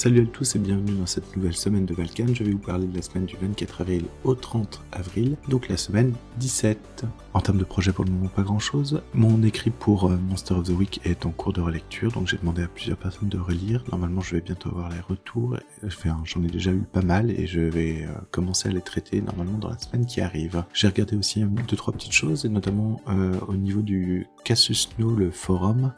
Salut à tous et bienvenue dans cette nouvelle semaine de Valkan. Je vais vous parler de la semaine du 24 avril au 30 avril, donc la semaine 17. En termes de projet pour le moment pas grand chose. Mon écrit pour euh, Monster of the Week est en cours de relecture, donc j'ai demandé à plusieurs personnes de relire. Normalement je vais bientôt avoir les retours. J'en ai déjà eu pas mal et je vais euh, commencer à les traiter normalement dans la semaine qui arrive. J'ai regardé aussi deux trois petites choses et notamment euh, au niveau du Casus No, le forum,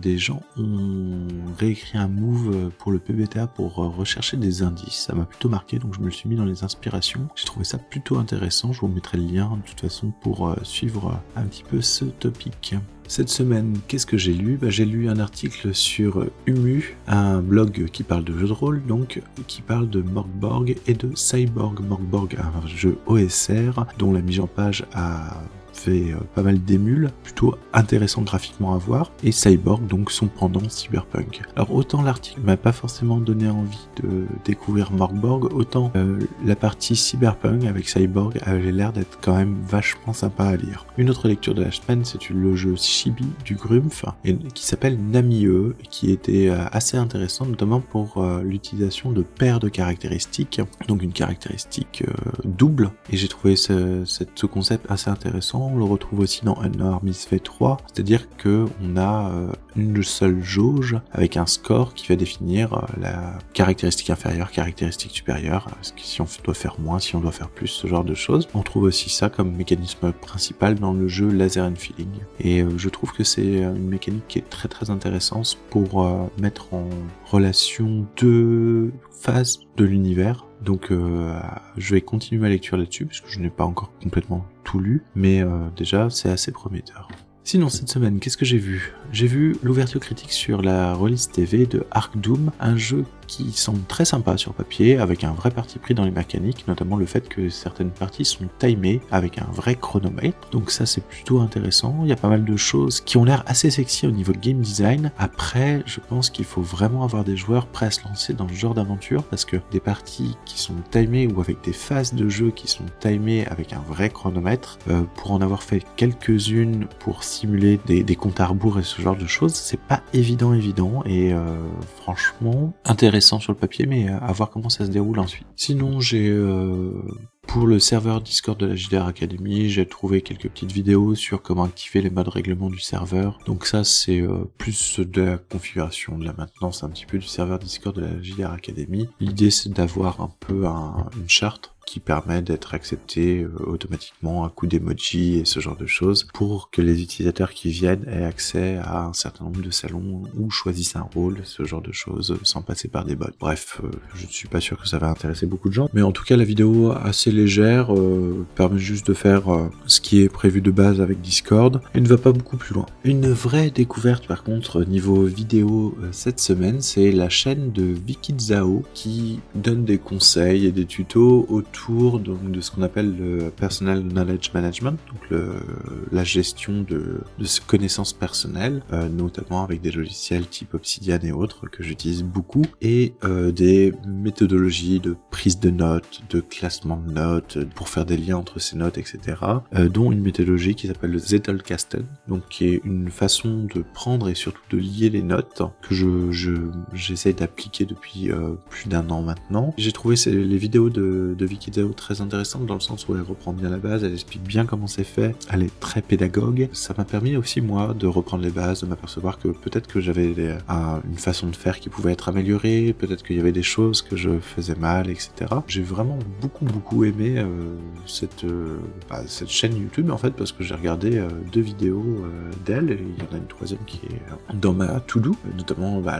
des gens ont réécrit un move pour le PBTA pour rechercher des indices. Ça m'a plutôt marqué donc je me le suis mis dans les inspirations. J'ai trouvé ça plutôt intéressant. Je vous mettrai le lien de toute façon pour suivre un petit peu ce topic. Cette semaine, qu'est-ce que j'ai lu? Bah, J'ai lu un article sur Humu, un blog qui parle de jeux de rôle, donc qui parle de Morgborg et de Cyborg Morgborg, un jeu OSR dont la mise en page a fait euh, pas mal d'émules, plutôt intéressant graphiquement à voir, et Cyborg, donc son pendant cyberpunk. Alors autant l'article m'a pas forcément donné envie de découvrir Morgborg, autant euh, la partie cyberpunk avec Cyborg avait l'air d'être quand même vachement sympa à lire. Une autre lecture de la semaine, c'est le jeu Chibi du Grumpf, et, qui s'appelle Namie, qui était euh, assez intéressant, notamment pour l'utilisation de paires de caractéristiques, donc une caractéristique double, et j'ai trouvé ce, ce concept assez intéressant on le retrouve aussi dans Honor Misfit 3, c'est-à-dire que on a euh, une seule jauge avec un score qui va définir euh, la caractéristique inférieure, caractéristique supérieure, euh, si on doit faire moins, si on doit faire plus, ce genre de choses. On trouve aussi ça comme mécanisme principal dans le jeu Laser and Feeling. Et je trouve que c'est une mécanique qui est très très intéressante pour mettre en relation deux phases de l'univers donc je vais continuer ma lecture là-dessus puisque je n'ai pas encore complètement lu, mais euh, déjà c'est assez prometteur. Sinon, cette semaine, qu'est-ce que j'ai vu? J'ai vu l'ouverture critique sur la release TV de Ark Doom, un jeu qui semble très sympa sur papier, avec un vrai parti pris dans les mécaniques, notamment le fait que certaines parties sont timées avec un vrai chronomètre. Donc ça c'est plutôt intéressant. Il y a pas mal de choses qui ont l'air assez sexy au niveau game design. Après, je pense qu'il faut vraiment avoir des joueurs prêts à se lancer dans ce genre d'aventure parce que des parties qui sont timées ou avec des phases de jeu qui sont timées avec un vrai chronomètre, euh, pour en avoir fait quelques-unes pour simuler des, comptes à rebours et ce genre de choses, c'est pas évident évident et euh, franchement intéressant sur le papier, mais à voir comment ça se déroule ensuite. Sinon, j'ai euh, pour le serveur Discord de la JDR Academy, j'ai trouvé quelques petites vidéos sur comment activer les modes règlement du serveur. Donc ça, c'est euh, plus de la configuration, de la maintenance un petit peu du serveur Discord de la JDR Academy. L'idée, c'est d'avoir un peu une charte qui permet d'être accepté euh, automatiquement à coup d'emoji et ce genre de choses pour que les utilisateurs qui viennent aient accès à un certain nombre de salons ou choisissent un rôle, ce genre de choses sans passer par des bots. Bref, euh, je ne suis pas sûr que ça va intéresser beaucoup de gens, mais en tout cas la vidéo assez légère euh, permet juste de faire ce qui est prévu de base avec Discord et ne va pas beaucoup plus loin. Une vraie découverte par contre niveau vidéo cette semaine, c'est la chaîne de Vikizao qui donne des conseils et des tutos autour donc, de ce qu'on appelle le Personal Knowledge Management, donc le, la gestion de, de connaissances personnelles, euh, notamment avec des logiciels type Obsidian et autres que j'utilise beaucoup, et euh, des méthodologies de prise de notes, de classement de notes, pour faire des liens entre ces notes, etc. Euh, dont une méthodologie qui s'appelle le Zettelkasten, donc qui est une façon de prendre et surtout de lier les notes que je j'essaye d'appliquer depuis euh, plus d'un an maintenant. J'ai trouvé les vidéos de, de Vicky très intéressante dans le sens où elle reprend bien la base, elle explique bien comment c'est fait, elle est très pédagogue. Ça m'a permis aussi moi de reprendre les bases, de m'apercevoir que peut-être que j'avais une façon de faire qui pouvait être améliorée, peut-être qu'il y avait des choses que je faisais mal, etc. J'ai vraiment beaucoup beaucoup aimé euh, cette euh, bah, cette chaîne YouTube en fait parce que j'ai regardé euh, deux vidéos d'elle, il y en a une troisième qui est dans ma to-do, notamment bah,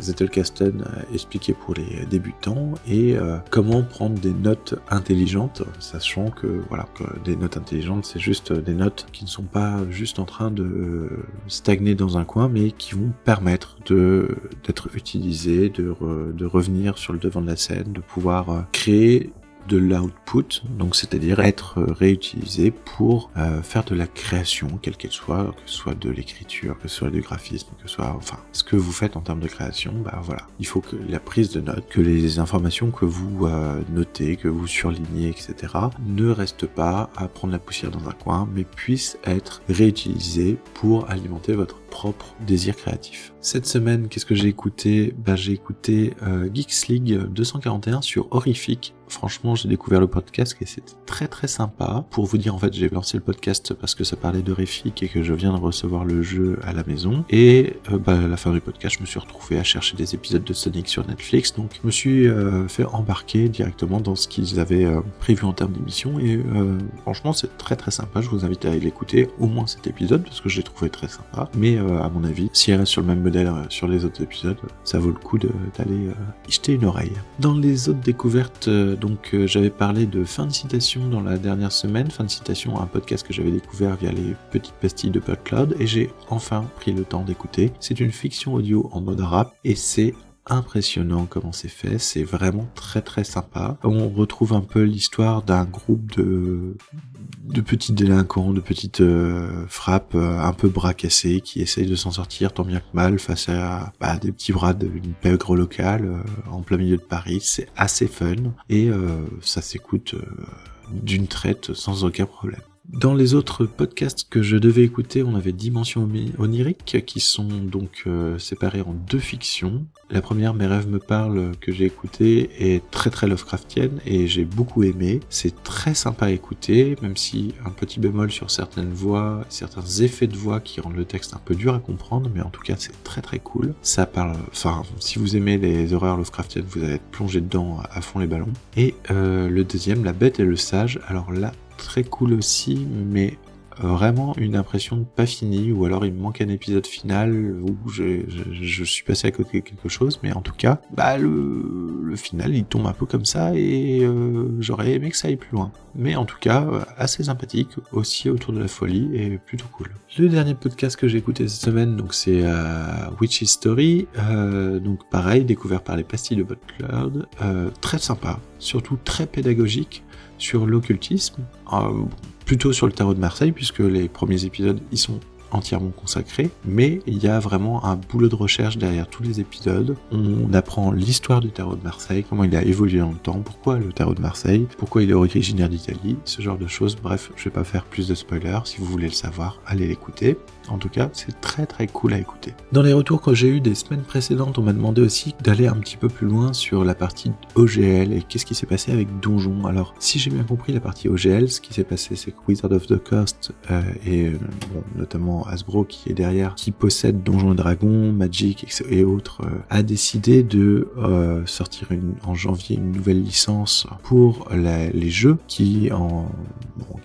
Zettelkasten expliqué pour les débutants et comment prendre des notes intelligente, sachant que voilà que des notes intelligentes, c'est juste des notes qui ne sont pas juste en train de stagner dans un coin, mais qui vont permettre de d'être utilisées, de, de revenir sur le devant de la scène, de pouvoir créer de l'output, donc c'est-à-dire être réutilisé pour euh, faire de la création, quelle qu'elle soit, que ce soit de l'écriture, que ce soit du graphisme, que soit, enfin, ce que vous faites en termes de création, bah voilà. Il faut que la prise de notes, que les informations que vous euh, notez, que vous surlignez, etc., ne restent pas à prendre la poussière dans un coin, mais puissent être réutilisées pour alimenter votre propre désir créatif. Cette semaine, qu'est-ce que j'ai écouté? Bah j'ai écouté euh, Geeks League 241 sur Horrific. Franchement, j'ai découvert le podcast et c'était très très sympa. Pour vous dire, en fait, j'ai lancé le podcast parce que ça parlait d'Horrific et que je viens de recevoir le jeu à la maison. Et euh, bah, à la fin du podcast, je me suis retrouvé à chercher des épisodes de Sonic sur Netflix. Donc, je me suis euh, fait embarquer directement dans ce qu'ils avaient prévu en termes d'émission. Et franchement, c'est très très sympa. Je vous invite à l'écouter, au moins cet épisode, parce que je l'ai trouvé très sympa. Mais à mon avis, si elle reste sur le même modèle sur les autres épisodes, ça vaut le coup d'aller y jeter une oreille. Dans les autres découvertes, donc euh, j'avais parlé de fin de citation dans la dernière semaine, fin de citation un podcast que j'avais découvert via les petites pastilles de PodCloud et j'ai enfin pris le temps d'écouter. C'est une fiction audio en mode rap et c'est impressionnant comment c'est fait, c'est vraiment très très sympa. On retrouve un peu l'histoire d'un groupe de de petits délinquants, de petites euh, frappes euh, un peu bras cassés qui essayent de s'en sortir tant bien que mal face à bah, des petits bras d'une pègre locale euh, en plein milieu de Paris. C'est assez fun et ça s'écoute d'une traite sans aucun problème. Dans les autres podcasts que je devais écouter, on avait Dimension onirique qui sont donc euh, séparés en deux fictions. La première, Mes rêves me parlent, que j'ai écouté, est très très Lovecraftienne et j'ai beaucoup aimé. C'est très sympa à écouter, même si un petit bémol sur certaines voix, certains effets de voix qui rendent le texte un peu dur à comprendre, mais en tout cas c'est très très cool. Ça parle, enfin, si vous aimez les horreurs Lovecraftiennes, vous allez être plongé dedans à fond les ballons. Et euh, le deuxième, La bête et le sage, alors là, très cool aussi, mais vraiment une impression de pas fini, ou alors il me manque un épisode final où je, suis passé à côté de quelque chose, mais en tout cas, bah le, final il tombe un peu comme ça et euh, j'aurais aimé que ça aille plus loin. Mais en tout cas, assez sympathique, aussi autour de la folie et plutôt cool. Le dernier podcast que j'ai écouté cette semaine, donc c'est euh, Witch History, euh, donc pareil, découvert par les pastilles de Cloud, euh, très sympa, surtout très pédagogique sur l'occultisme, euh, plutôt sur le tarot de Marseille, puisque les premiers épisodes y sont entièrement consacré, mais il y a vraiment un boulot de recherche derrière tous les épisodes. On apprend l'histoire du tarot de Marseille, comment il a évolué dans le temps, pourquoi le tarot de Marseille, pourquoi il est originaire d'Italie, ce genre de choses. Bref, je vais pas faire plus de spoilers. Si vous voulez le savoir, allez l'écouter. En tout cas, c'est très très cool à écouter. Dans les retours que j'ai eu des semaines précédentes, on m'a demandé aussi d'aller un petit peu plus loin sur la partie OGL et qu'est-ce qui s'est passé avec Donjon. Alors, si j'ai bien compris la partie OGL, ce qui s'est passé, c'est que Wizard of the Coast euh, et euh, notamment Hasbro qui est derrière, qui possède Donjons et Dragons, Magic et autres, euh, a décidé de euh, sortir en janvier une nouvelle licence pour les jeux qui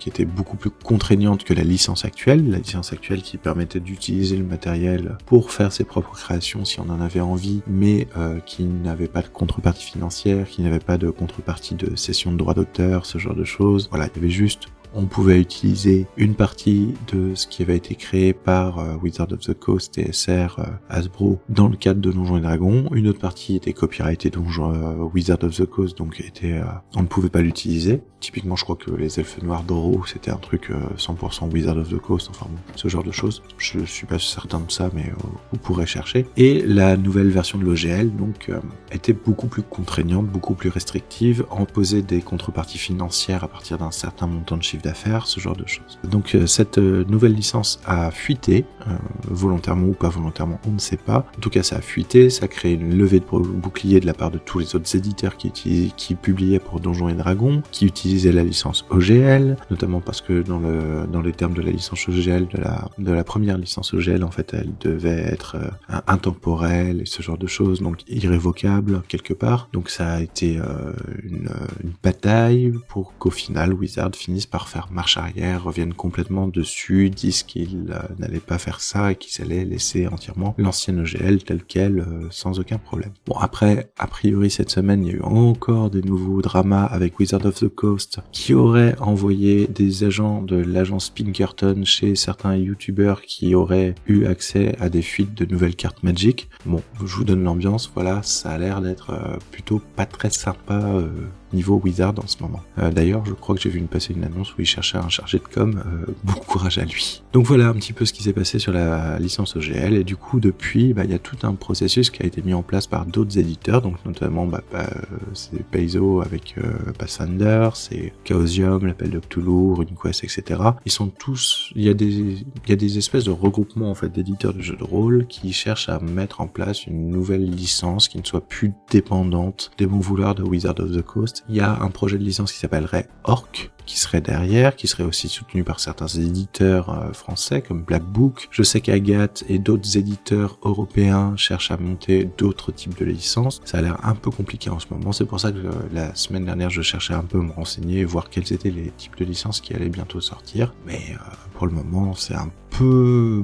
était beaucoup plus contraignante que la licence actuelle, la licence actuelle qui permettait d'utiliser le matériel pour faire ses propres créations si on en avait envie, mais euh, qui n'avait pas de contrepartie financière, qui n'avait pas de contrepartie de cession de droits d'auteur, ce genre de choses. Voilà, il y avait juste on pouvait utiliser une partie de ce qui avait été créé par euh, Wizard of the Coast, TSR, euh, Hasbro dans le cadre de Donjons et Dragons. Une autre partie était copyrightée Donjons euh, Wizard of the Coast, donc était, on ne pouvait pas l'utiliser. Typiquement, je crois que les elfes noirs d'Oro, c'était un truc 100% Wizard of the Coast, enfin bon, ce genre de choses. Je suis pas certain de ça, mais vous pourrez chercher. Et la nouvelle version de l'OGL, donc, était beaucoup plus contraignante, beaucoup plus restrictive, en des contreparties financières à partir d'un certain montant de chiffre d'affaires, ce genre de choses. Donc euh, cette euh, nouvelle licence a fuité, euh, volontairement ou pas volontairement, on ne sait pas. En tout cas, ça a fuité, ça a créé une levée de bouclier de la part de tous les autres éditeurs qui, qui publiaient pour Donjons et Dragons, qui utilisaient la licence OGL, notamment parce que dans, le, dans les termes de la licence OGL, de la, première licence OGL, en fait, elle devait être intemporelle et ce genre de choses, donc irrévocable quelque part. Donc ça a été une, une bataille pour qu'au final Wizard finisse par faire marche arrière, reviennent complètement dessus, disent qu'ils euh, n'allaient pas faire ça et qu'ils allaient laisser entièrement l'ancienne OGL telle qu'elle, euh, sans aucun problème. Bon, après, a priori, cette semaine, il y a eu encore des nouveaux dramas avec Wizard of the Coast qui auraient envoyé des agents de l'agence Pinkerton chez certains youtubeurs qui auraient eu accès à des fuites de nouvelles cartes Magic. Bon, je vous donne l'ambiance, voilà, ça a l'air d'être euh, plutôt pas très sympa niveau Wizard en ce moment. Euh, d'ailleurs, je crois que j'ai vu une passer une annonce où il cherchait un chargé de com. Euh, bon courage à lui. Donc voilà un petit peu ce qui s'est passé sur la licence OGL. Et du coup, depuis, bah, il y a tout un processus qui a été mis en place par d'autres éditeurs, donc notamment bah, bah, c'est Paizo avec euh, Pathfinder, c'est Chaosium, l'appel de Cthulhu, RuneQuest, etc. Ils sont tous, il y a des, y a des espèces de regroupements en fait d'éditeurs de jeux de rôle qui cherchent à mettre en place une nouvelle licence qui ne soit plus dépendante des bons vouloirs de Wizard of the Coast. Il y a un projet de licence qui s'appellerait Orc, qui serait derrière, qui serait aussi soutenu par certains éditeurs euh, français comme Black Book. Je sais qu'Agathe et d'autres éditeurs européens cherchent à monter d'autres types de licences. Ça a l'air un peu compliqué en ce moment. C'est pour ça que euh, la semaine dernière, je cherchais un peu à me renseigner, voir quels étaient les types de licences qui allaient bientôt sortir. Mais euh, pour le moment, c'est un peu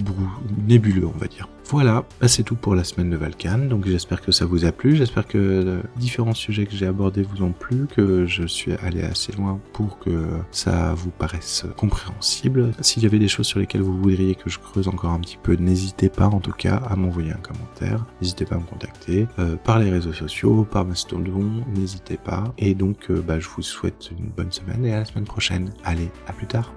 nébuleux, on va dire. Voilà, bah, c'est tout pour la semaine de Valkan. Donc j'espère que ça vous a plu, j'espère que euh, différents sujets que j'ai abordés vous ont plu, que je suis allé assez loin pour que ça vous paraisse compréhensible. S'il y avait des choses sur lesquelles vous voudriez que je creuse encore un petit peu, n'hésitez pas en tout cas à m'envoyer un commentaire, n'hésitez pas à me contacter euh, par les réseaux sociaux, par Mastodon, n'hésitez pas. Et donc euh, bah, je vous souhaite une bonne semaine et à la semaine prochaine. Allez, à plus tard.